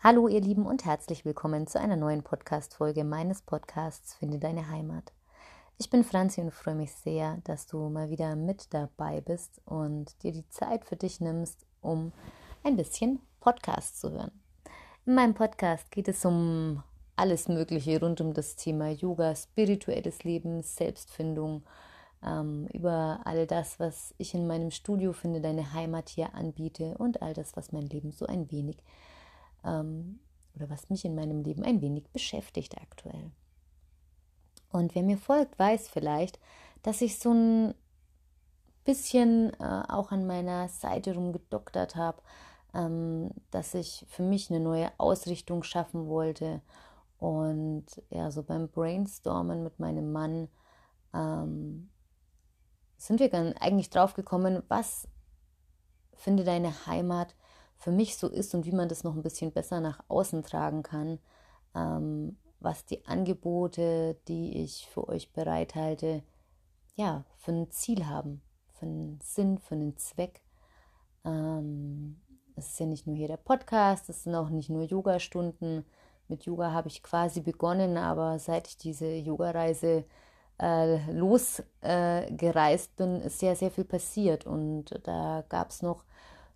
Hallo ihr Lieben und herzlich willkommen zu einer neuen Podcast-Folge meines Podcasts Finde deine Heimat. Ich bin Franzi und freue mich sehr, dass du mal wieder mit dabei bist und dir die Zeit für dich nimmst, um ein bisschen Podcast zu hören. In meinem Podcast geht es um alles Mögliche rund um das Thema Yoga, spirituelles Leben, Selbstfindung, ähm, über all das, was ich in meinem Studio finde, deine Heimat hier anbiete und all das, was mein Leben so ein wenig ähm, oder was mich in meinem Leben ein wenig beschäftigt aktuell. Und wer mir folgt, weiß vielleicht, dass ich so ein bisschen äh, auch an meiner Seite rumgedoktert habe, ähm, dass ich für mich eine neue Ausrichtung schaffen wollte. Und ja, so beim Brainstormen mit meinem Mann ähm, sind wir dann eigentlich drauf gekommen, was finde deine Heimat für mich so ist und wie man das noch ein bisschen besser nach außen tragen kann, ähm, was die Angebote, die ich für euch bereithalte, ja, für ein Ziel haben, für einen Sinn, für einen Zweck. Ähm, es ist ja nicht nur hier der Podcast, es sind auch nicht nur Yoga-Stunden. Mit Yoga habe ich quasi begonnen, aber seit ich diese Yoga-Reise äh, losgereist äh, bin, ist sehr, sehr viel passiert. Und da gab es noch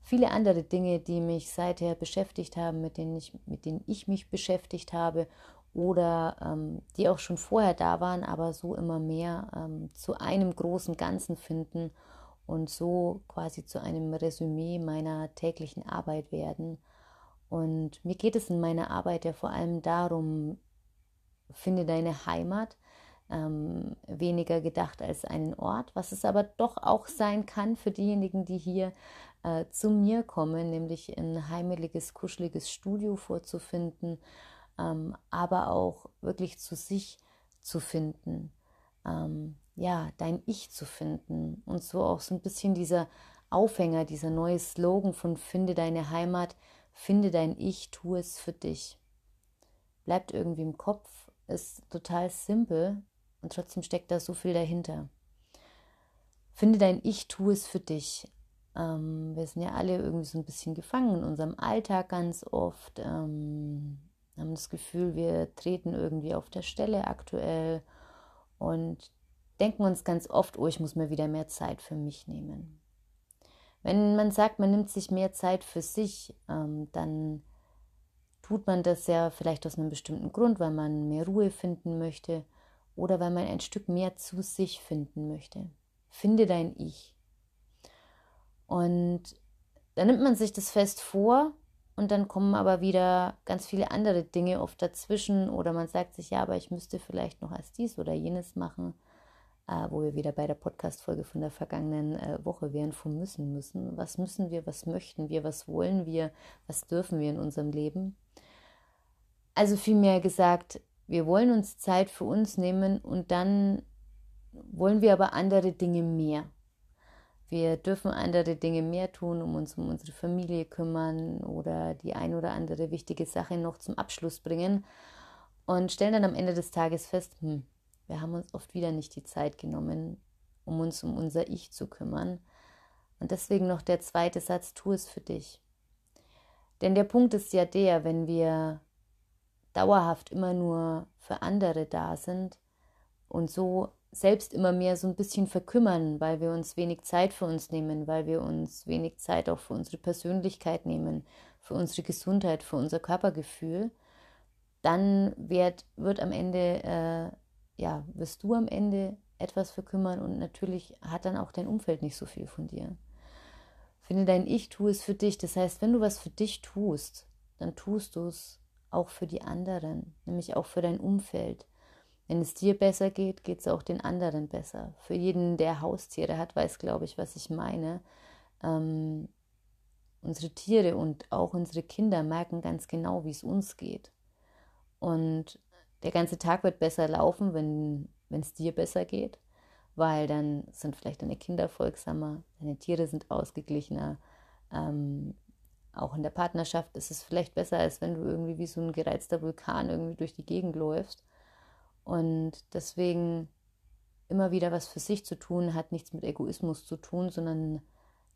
viele andere Dinge, die mich seither beschäftigt haben, mit denen ich, mit denen ich mich beschäftigt habe oder ähm, die auch schon vorher da waren, aber so immer mehr ähm, zu einem großen Ganzen finden und so quasi zu einem Resümee meiner täglichen Arbeit werden. Und mir geht es in meiner Arbeit ja vor allem darum, finde deine Heimat, ähm, weniger gedacht als einen Ort, was es aber doch auch sein kann für diejenigen, die hier äh, zu mir kommen, nämlich ein heimeliges, kuscheliges Studio vorzufinden, ähm, aber auch wirklich zu sich zu finden, ähm, ja, dein Ich zu finden und so auch so ein bisschen dieser Aufhänger, dieser neue Slogan von Finde deine Heimat, finde dein Ich, tu es für dich. Bleibt irgendwie im Kopf, ist total simpel und trotzdem steckt da so viel dahinter. Finde dein Ich, tu es für dich. Ähm, wir sind ja alle irgendwie so ein bisschen gefangen in unserem Alltag ganz oft. Ähm, haben das Gefühl, wir treten irgendwie auf der Stelle aktuell und denken uns ganz oft, oh, ich muss mir wieder mehr Zeit für mich nehmen. Wenn man sagt, man nimmt sich mehr Zeit für sich, ähm, dann tut man das ja vielleicht aus einem bestimmten Grund, weil man mehr Ruhe finden möchte oder weil man ein Stück mehr zu sich finden möchte. Finde dein Ich. Und dann nimmt man sich das fest vor und dann kommen aber wieder ganz viele andere Dinge oft dazwischen oder man sagt sich, ja, aber ich müsste vielleicht noch erst dies oder jenes machen, äh, wo wir wieder bei der Podcast-Folge von der vergangenen äh, Woche wären, von müssen müssen. Was müssen wir, was möchten wir, was wollen wir, was dürfen wir in unserem Leben? Also vielmehr gesagt, wir wollen uns Zeit für uns nehmen und dann wollen wir aber andere Dinge mehr. Wir dürfen andere Dinge mehr tun, um uns um unsere Familie kümmern oder die ein oder andere wichtige Sache noch zum Abschluss bringen und stellen dann am Ende des Tages fest, hm, wir haben uns oft wieder nicht die Zeit genommen, um uns um unser Ich zu kümmern. Und deswegen noch der zweite Satz, tu es für dich. Denn der Punkt ist ja der, wenn wir dauerhaft immer nur für andere da sind und so selbst immer mehr so ein bisschen verkümmern, weil wir uns wenig Zeit für uns nehmen, weil wir uns wenig Zeit auch für unsere Persönlichkeit nehmen, für unsere Gesundheit, für unser Körpergefühl, dann wird, wird am Ende, äh, ja, wirst du am Ende etwas verkümmern und natürlich hat dann auch dein Umfeld nicht so viel von dir. Finde dein Ich, tu es für dich. Das heißt, wenn du was für dich tust, dann tust du es auch für die anderen, nämlich auch für dein Umfeld. Wenn es dir besser geht, geht es auch den anderen besser. Für jeden, der Haustiere hat, weiß, glaube ich, was ich meine. Ähm, unsere Tiere und auch unsere Kinder merken ganz genau, wie es uns geht. Und der ganze Tag wird besser laufen, wenn es dir besser geht, weil dann sind vielleicht deine Kinder folgsamer, deine Tiere sind ausgeglichener, ähm, auch in der Partnerschaft ist es vielleicht besser, als wenn du irgendwie wie so ein gereizter Vulkan irgendwie durch die Gegend läufst. Und deswegen immer wieder was für sich zu tun, hat nichts mit Egoismus zu tun, sondern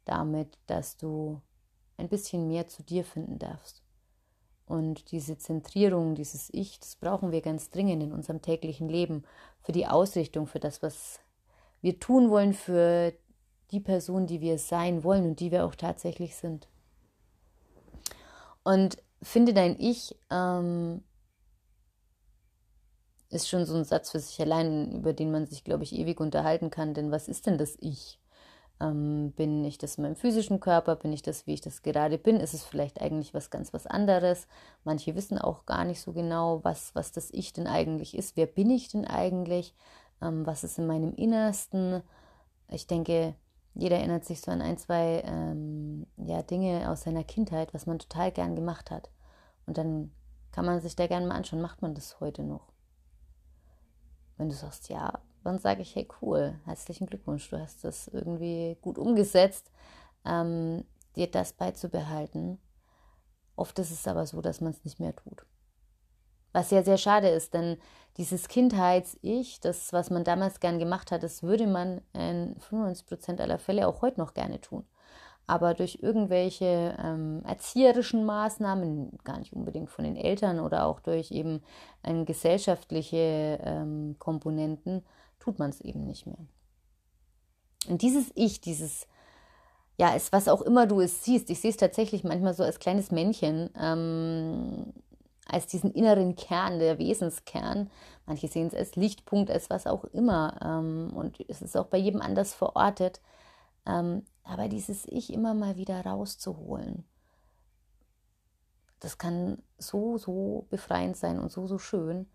damit, dass du ein bisschen mehr zu dir finden darfst. Und diese Zentrierung, dieses Ich, das brauchen wir ganz dringend in unserem täglichen Leben für die Ausrichtung, für das, was wir tun wollen, für die Person, die wir sein wollen und die wir auch tatsächlich sind. Und finde dein Ich ähm, ist schon so ein Satz für sich allein, über den man sich, glaube ich, ewig unterhalten kann. Denn was ist denn das Ich? Ähm, bin ich das in meinem physischen Körper? Bin ich das, wie ich das gerade bin? Ist es vielleicht eigentlich was ganz was anderes? Manche wissen auch gar nicht so genau, was, was das Ich denn eigentlich ist. Wer bin ich denn eigentlich? Ähm, was ist in meinem Innersten? Ich denke, jeder erinnert sich so an ein, zwei ähm, ja, Dinge aus seiner Kindheit, was man total gern gemacht hat. Und dann kann man sich da gerne mal anschauen, macht man das heute noch? Wenn du sagst, ja, dann sage ich, hey cool, herzlichen Glückwunsch, du hast das irgendwie gut umgesetzt, ähm, dir das beizubehalten. Oft ist es aber so, dass man es nicht mehr tut. Was ja sehr schade ist, denn dieses Kindheits-Ich, das, was man damals gern gemacht hat, das würde man in 95% aller Fälle auch heute noch gerne tun. Aber durch irgendwelche ähm, erzieherischen Maßnahmen, gar nicht unbedingt von den Eltern oder auch durch eben ähm, gesellschaftliche ähm, Komponenten, tut man es eben nicht mehr. Und dieses Ich, dieses, ja, es, was auch immer du es siehst, ich sehe es tatsächlich manchmal so als kleines Männchen, ähm, als diesen inneren Kern, der Wesenskern. Manche sehen es als Lichtpunkt, als was auch immer. Ähm, und es ist auch bei jedem anders verortet. Ähm, aber dieses Ich immer mal wieder rauszuholen, das kann so, so befreiend sein und so, so schön.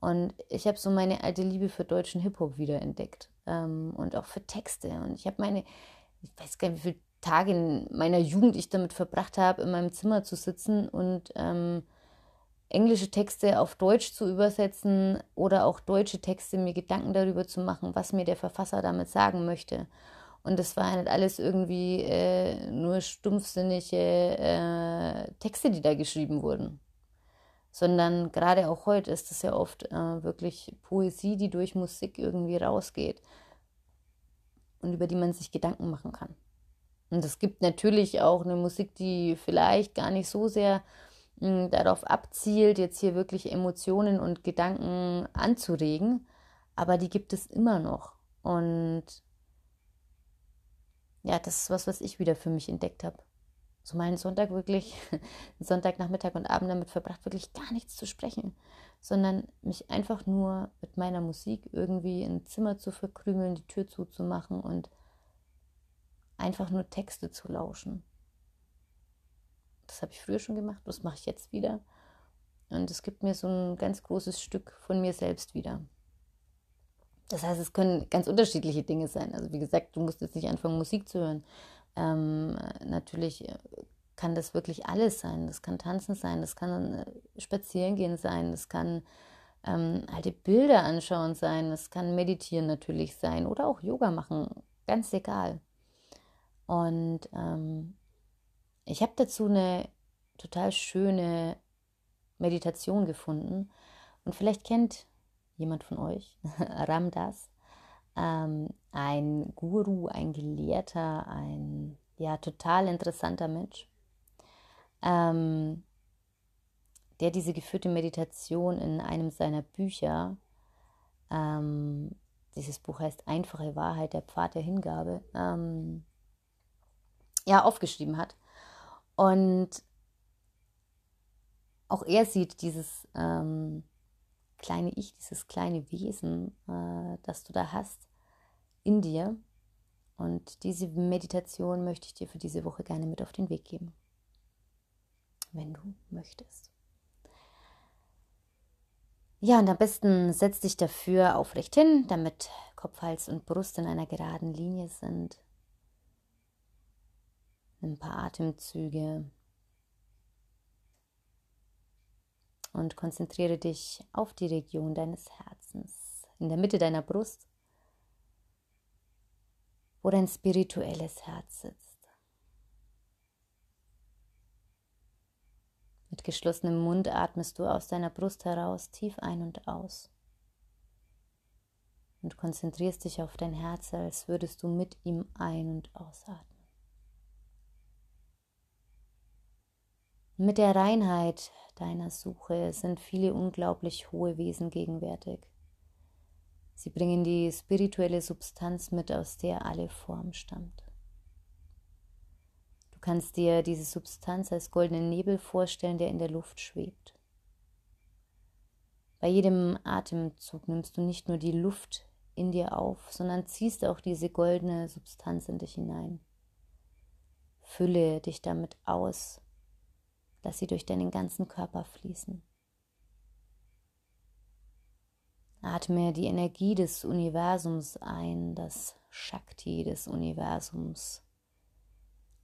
Und ich habe so meine alte Liebe für deutschen Hip-Hop wiederentdeckt ähm, und auch für Texte. Und ich habe meine, ich weiß gar nicht, wie viele Tage in meiner Jugend ich damit verbracht habe, in meinem Zimmer zu sitzen und ähm, englische Texte auf Deutsch zu übersetzen oder auch deutsche Texte mir Gedanken darüber zu machen, was mir der Verfasser damit sagen möchte. Und das war nicht alles irgendwie äh, nur stumpfsinnige äh, Texte, die da geschrieben wurden sondern gerade auch heute ist es ja oft äh, wirklich Poesie, die durch Musik irgendwie rausgeht und über die man sich Gedanken machen kann. Und es gibt natürlich auch eine Musik, die vielleicht gar nicht so sehr mh, hm, darauf abzielt, jetzt hier wirklich Emotionen und Gedanken anzuregen, aber die gibt es immer noch. Und ja, das ist was, was ich wieder für mich entdeckt habe so meinen Sonntag wirklich, Sonntagnachmittag und Abend damit verbracht, wirklich gar nichts zu sprechen, sondern mich einfach nur mit meiner Musik irgendwie im Zimmer zu verkrümeln, die Tür zuzumachen und einfach nur Texte zu lauschen. Das habe ich früher schon gemacht, das mache ich jetzt wieder. Und es gibt mir so ein ganz großes Stück von mir selbst wieder. Das heißt, es können ganz unterschiedliche Dinge sein. Also wie gesagt, du musst jetzt nicht anfangen, Musik zu hören. Ähm, natürlich äh, kann das wirklich alles sein. Das kann Tanzen sein, das kann äh, Spazierengehen sein, das kann ähm, alte Bilder anschauen sein, das kann Meditieren natürlich sein oder auch Yoga machen, ganz egal. Und ähm, ich habe dazu eine total schöne Meditation gefunden. Und vielleicht kennt jemand von euch Ramdas ähm, ein Guru, ein Gelehrter, ein ja total interessanter Mensch, ähm, der diese geführte Meditation in einem seiner Bücher, ähm, dieses Buch heißt Einfache Wahrheit, der Pfad der Hingabe, ähm, ja, aufgeschrieben hat. Und auch er sieht dieses ähm, kleine Ich, dieses kleine Wesen, äh, das du da hast, in dir. Und diese Meditation möchte ich dir für diese Woche gerne mit auf den Weg geben, wenn du möchtest. Ja, und am besten setz dich dafür aufrecht hin, damit Kopf, Hals und Brust in einer geraden Linie sind. Ein paar Atemzüge und konzentriere dich auf die Region deines Herzens, in der Mitte deiner Brust wo dein spirituelles Herz sitzt. Mit geschlossenem Mund atmest du aus deiner Brust heraus tief ein und aus und konzentrierst dich auf dein Herz, als würdest du mit ihm ein- und ausatmen. Mit der Reinheit deiner Suche sind viele unglaublich hohe Wesen gegenwärtig. Sie bringen die spirituelle Substanz mit, aus der alle Form stammt. Du kannst dir diese Substanz als goldenen Nebel vorstellen, der in der Luft schwebt. Bei jedem Atemzug nimmst du nicht nur die Luft in dir auf, sondern ziehst auch diese goldene Substanz in dich hinein. Fülle dich damit aus, lass sie durch deinen ganzen Körper fließen. Atme die Energie des Universums ein, das Shakti des Universums,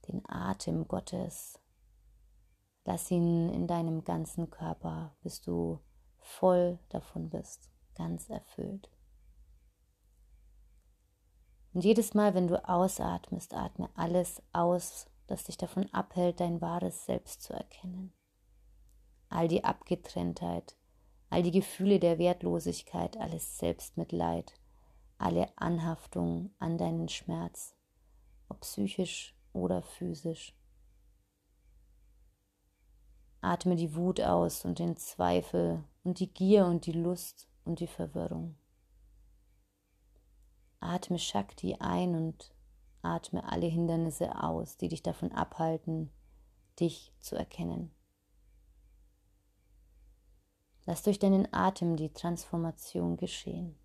den Atem Gottes. Lass ihn in deinem ganzen Körper, bis du voll davon bist, ganz erfüllt. Und jedes Mal, wenn du ausatmest, atme alles aus, das dich davon abhält, dein wahres Selbst zu erkennen. All die Abgetrenntheit, all die Gefühle der Wertlosigkeit, alles Selbstmitleid, alle Anhaftung an deinen Schmerz, ob psychisch oder physisch. Atme die Wut aus und den Zweifel und die Gier und die Lust und die Verwirrung. Atme Shakti ein und atme alle Hindernisse aus, die dich davon abhalten, dich zu erkennen. Lass durch deinen Atem die Transformation geschehen.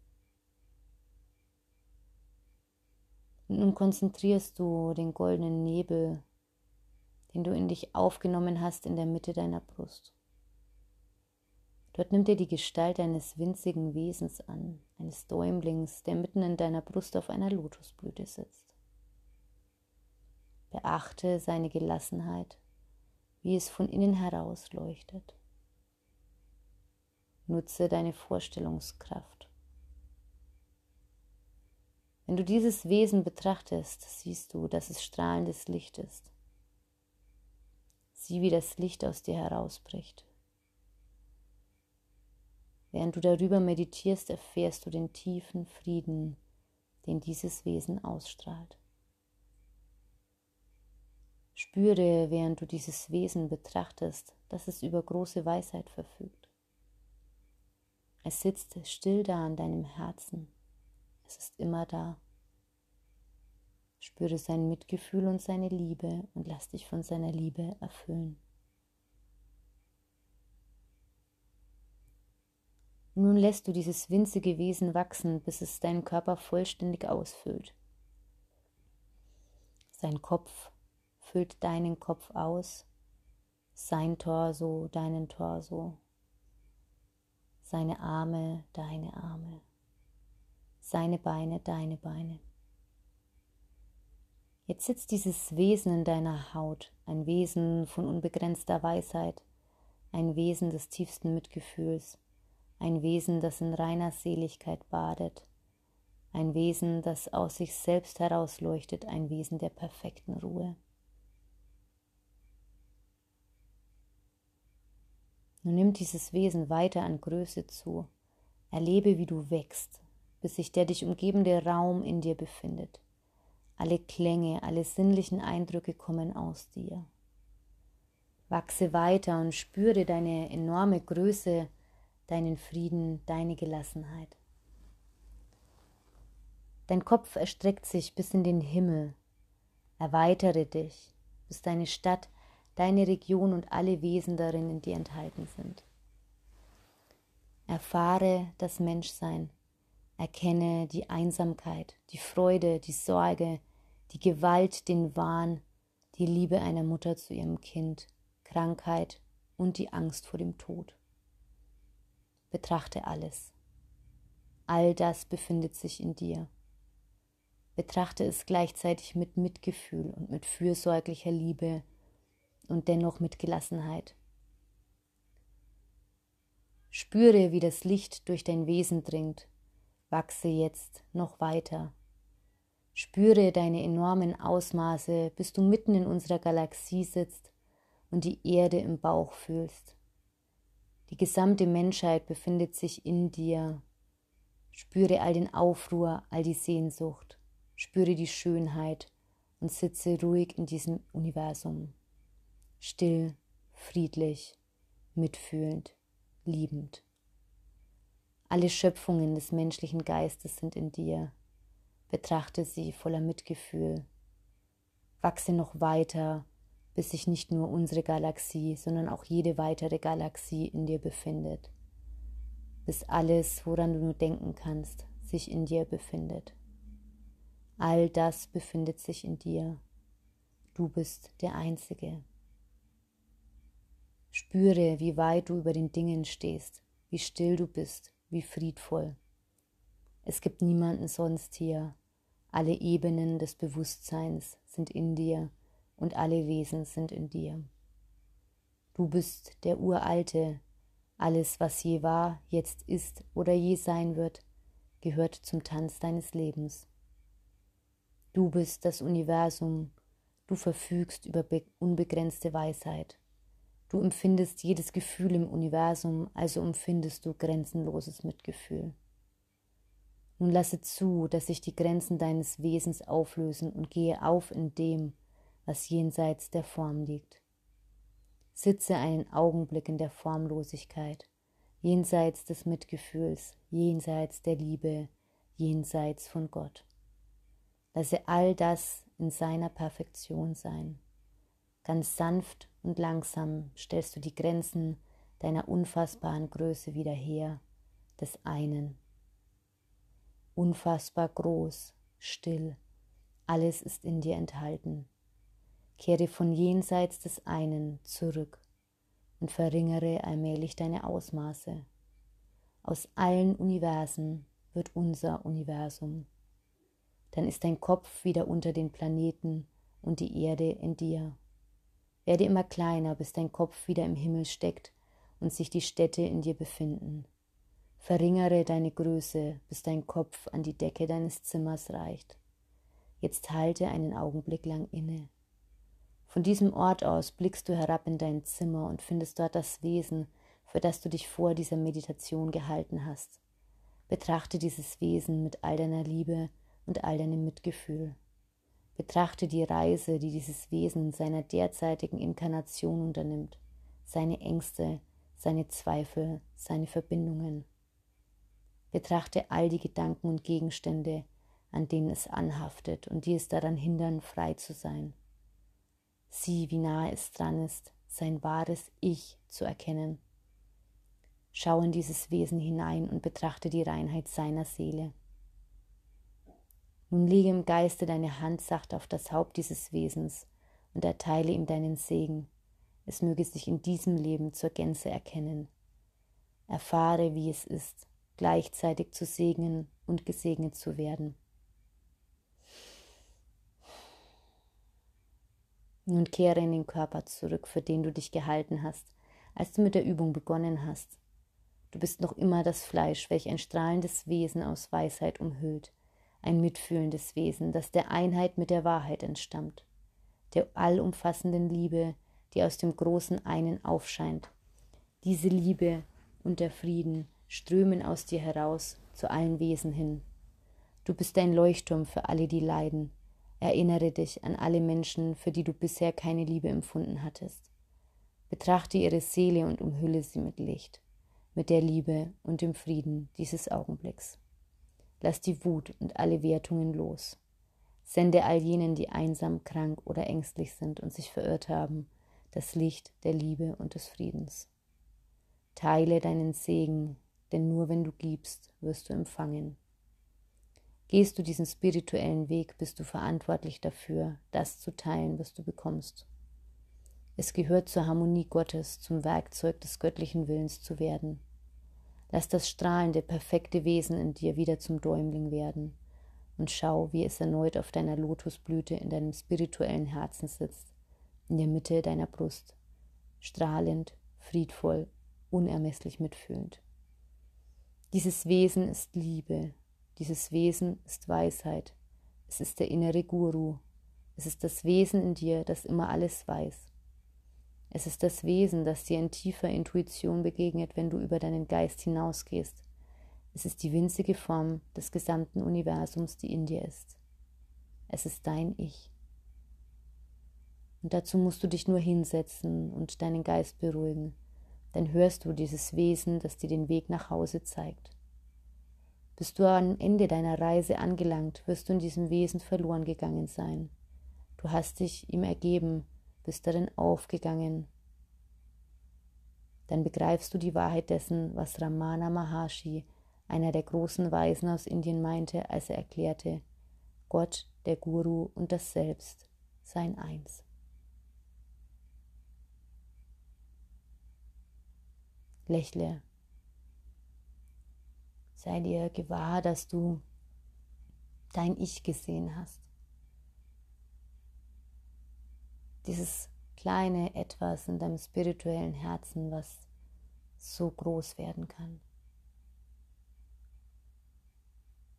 Nun konzentrierst du den goldenen Nebel, den du in dich aufgenommen hast, in der Mitte deiner Brust. Dort nimmt er die Gestalt eines winzigen Wesens an, eines Däumlings, der mitten in deiner Brust auf einer Lotusblüte sitzt. Beachte seine Gelassenheit, wie es von innen heraus leuchtet. Nutze deine Vorstellungskraft. Wenn du dieses Wesen betrachtest, siehst du, dass es strahlendes Licht ist. Sieh, wie das Licht aus dir herausbricht. Während du darüber meditierst, erfährst du den tiefen Frieden, den dieses Wesen ausstrahlt. Spüre, während du dieses Wesen betrachtest, dass es über große Weisheit verfügt. Es sitzt still da an deinem Herzen. Es ist immer da. Spüre sein Mitgefühl und seine Liebe und lass dich von seiner Liebe erfüllen. Nun lässt du dieses winzige Wesen wachsen, bis es deinen Körper vollständig ausfüllt. Sein Kopf füllt deinen Kopf aus, sein Torso deinen Torso, seine Arme deine Arme, seine Beine deine Beine. Jetzt sitzt dieses Wesen in deiner Haut, ein Wesen von unbegrenzter Weisheit, ein Wesen des tiefsten Mitgefühls ein Wesen, das in reiner Seligkeit badet, ein Wesen, das aus sich selbst herausleuchtet, ein Wesen der perfekten Ruhe. Nun nimmt dieses Wesen weiter an Größe zu, erlebe, wie du wächst, bis sich der dich umgebende Raum in dir befindet. Alle Klänge, alle sinnlichen Eindrücke kommen aus dir. Wachse weiter und spüre deine enorme Größe deinen Frieden, deine Gelassenheit. Dein Kopf erstreckt sich bis in den Himmel. Erweitere dich, bis deine Stadt, deine Region und alle Wesen darin in dir enthalten sind. Erfahre das Menschsein, erkenne die Einsamkeit, die Freude, die Sorge, die Gewalt, den Wahn, die Liebe einer Mutter zu ihrem Kind, Krankheit und die Angst vor dem Tod. Betrachte alles. All das befindet sich in dir. Betrachte es gleichzeitig mit Mitgefühl und mit fürsorglicher Liebe und dennoch mit Gelassenheit. Spüre, wie das Licht durch dein Wesen dringt. Wachse jetzt noch weiter. Spüre deine enormen Ausmaße, bis du mitten in unserer Galaxie sitzt und die Erde im Bauch fühlst. Die gesamte Menschheit befindet sich in dir. Spüre all den Aufruhr, all die Sehnsucht. Spüre die Schönheit und sitze ruhig in diesem Universum. Still, friedlich, mitfühlend, liebend. Alle Schöpfungen des menschlichen Geistes sind in dir. Betrachte sie voller Mitgefühl. Wachse noch weiter, bis sich nicht nur unsere Galaxie, sondern auch jede weitere Galaxie in dir befindet. Bis alles, woran du nur denken kannst, sich in dir befindet. All das befindet sich in dir. Du bist der Einzige. Spüre, wie weit du über den Dingen stehst, wie still du bist, wie friedvoll. Es gibt niemanden sonst hier. Alle Ebenen des Bewusstseins sind in dir und alle Wesen sind in dir. Du bist der Uralte. Alles, was je war, jetzt ist oder je sein wird, gehört zum Tanz deines Lebens. Du bist das Universum, du verfügst über unbegrenzte Weisheit. Du empfindest jedes Gefühl im Universum, also empfindest du grenzenloses Mitgefühl. Nun lasse zu, dass sich die Grenzen deines Wesens auflösen und gehe auf in dem, was jenseits der Form liegt. Sitze einen Augenblick in der Formlosigkeit, jenseits des Mitgefühls, jenseits der Liebe, jenseits von Gott. Lasse all das in seiner Perfektion sein. Ganz sanft und langsam stellst du die Grenzen deiner unfassbaren Größe wieder her, des einen. Unfassbar groß, still, alles ist in dir enthalten. Kehre von jenseits des einen zurück und verringere allmählich deine Ausmaße. Aus allen Universen wird unser Universum. Dann ist dein Kopf wieder unter den Planeten und die Erde in dir. Werde immer kleiner, bis dein Kopf wieder im Himmel steckt und sich die Städte in dir befinden. Verringere deine Größe, bis dein Kopf an die Decke deines Zimmers reicht. Jetzt halte einen Augenblick lang inne. Von diesem Ort aus blickst du herab in dein Zimmer und findest dort das Wesen, für das du dich vor dieser Meditation gehalten hast. Betrachte dieses Wesen mit all deiner Liebe und all deinem Mitgefühl. Betrachte die Reise, die dieses Wesen in seiner derzeitigen Inkarnation unternimmt, seine Ängste, seine Zweifel, seine Verbindungen. Betrachte all die Gedanken und Gegenstände, an denen es anhaftet und die es daran hindern, frei zu sein. Sieh, wie nahe es dran ist, sein wahres Ich zu erkennen. Schau in dieses Wesen hinein und betrachte die Reinheit seiner Seele. Nun lege im Geiste deine Hand sacht auf das Haupt dieses Wesens und erteile ihm deinen Segen. Es möge sich in diesem Leben zur Gänze erkennen. Erfahre, wie es ist, gleichzeitig zu segnen und gesegnet zu werden. Nun kehre in den Körper zurück, für den du dich gehalten hast, als du mit der Übung begonnen hast. Du bist noch immer das Fleisch, welch ein strahlendes Wesen aus Weisheit umhüllt, ein mitfühlendes Wesen, das der Einheit mit der Wahrheit entstammt, der allumfassenden Liebe, die aus dem großen einen aufscheint. Diese Liebe und der Frieden strömen aus dir heraus zu allen Wesen hin. Du bist ein Leuchtturm für alle, die leiden. Erinnere dich an alle Menschen, für die du bisher keine Liebe empfunden hattest. Betrachte ihre Seele und umhülle sie mit Licht, mit der Liebe und dem Frieden dieses Augenblicks. Lass die Wut und alle Wertungen los. Sende all jenen, die einsam, krank oder ängstlich sind und sich verirrt haben, das Licht der Liebe und des Friedens. Teile deinen Segen, denn nur wenn du gibst, wirst du empfangen. Gehst du diesen spirituellen Weg, bist du verantwortlich dafür, das zu teilen, was du bekommst. Es gehört zur Harmonie Gottes, zum Werkzeug des göttlichen Willens zu werden. Lass das strahlende, perfekte Wesen in dir wieder zum Däumling werden und schau, wie es erneut auf deiner Lotusblüte in deinem spirituellen Herzen sitzt, in der Mitte deiner Brust, strahlend, friedvoll, unermesslich mitfühlend. Dieses Wesen ist Liebe, dieses Wesen ist Weisheit, es ist der innere Guru, es ist das Wesen in dir, das immer alles weiß. Es ist das Wesen, das dir in tiefer Intuition begegnet, wenn du über deinen Geist hinausgehst. Es ist die winzige Form des gesamten Universums, die in dir ist. Es ist dein Ich. Und dazu musst du dich nur hinsetzen und deinen Geist beruhigen. Dann hörst du dieses Wesen, das dir den Weg nach Hause zeigt. Bist du am Ende deiner Reise angelangt, wirst du in diesem Wesen verloren gegangen sein. Du hast dich ihm ergeben, bist darin aufgegangen. Dann begreifst du die Wahrheit dessen, was Ramana Maharshi, einer der großen Weisen aus Indien, meinte, als er erklärte, Gott, der Guru und das Selbst seien eins. Lächle. Sei dir gewahr, dass du dein Ich gesehen hast. Dieses kleine Etwas in deinem spirituellen Herzen, was so groß werden kann.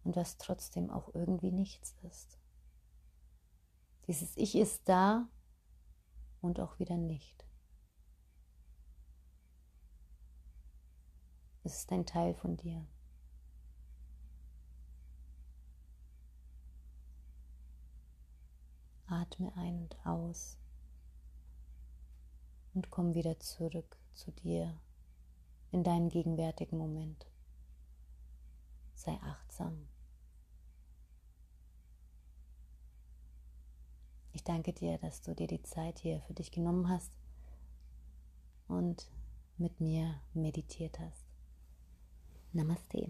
Und was trotzdem auch irgendwie nichts ist. Dieses Ich ist da und auch wieder nicht. Es ist ein Teil von dir. Atme ein und aus und komm wieder zurück zu dir in deinen gegenwärtigen Moment. Sei achtsam. Ich danke dir, dass du dir die Zeit hier für dich genommen hast und mit mir meditiert hast. Namaste.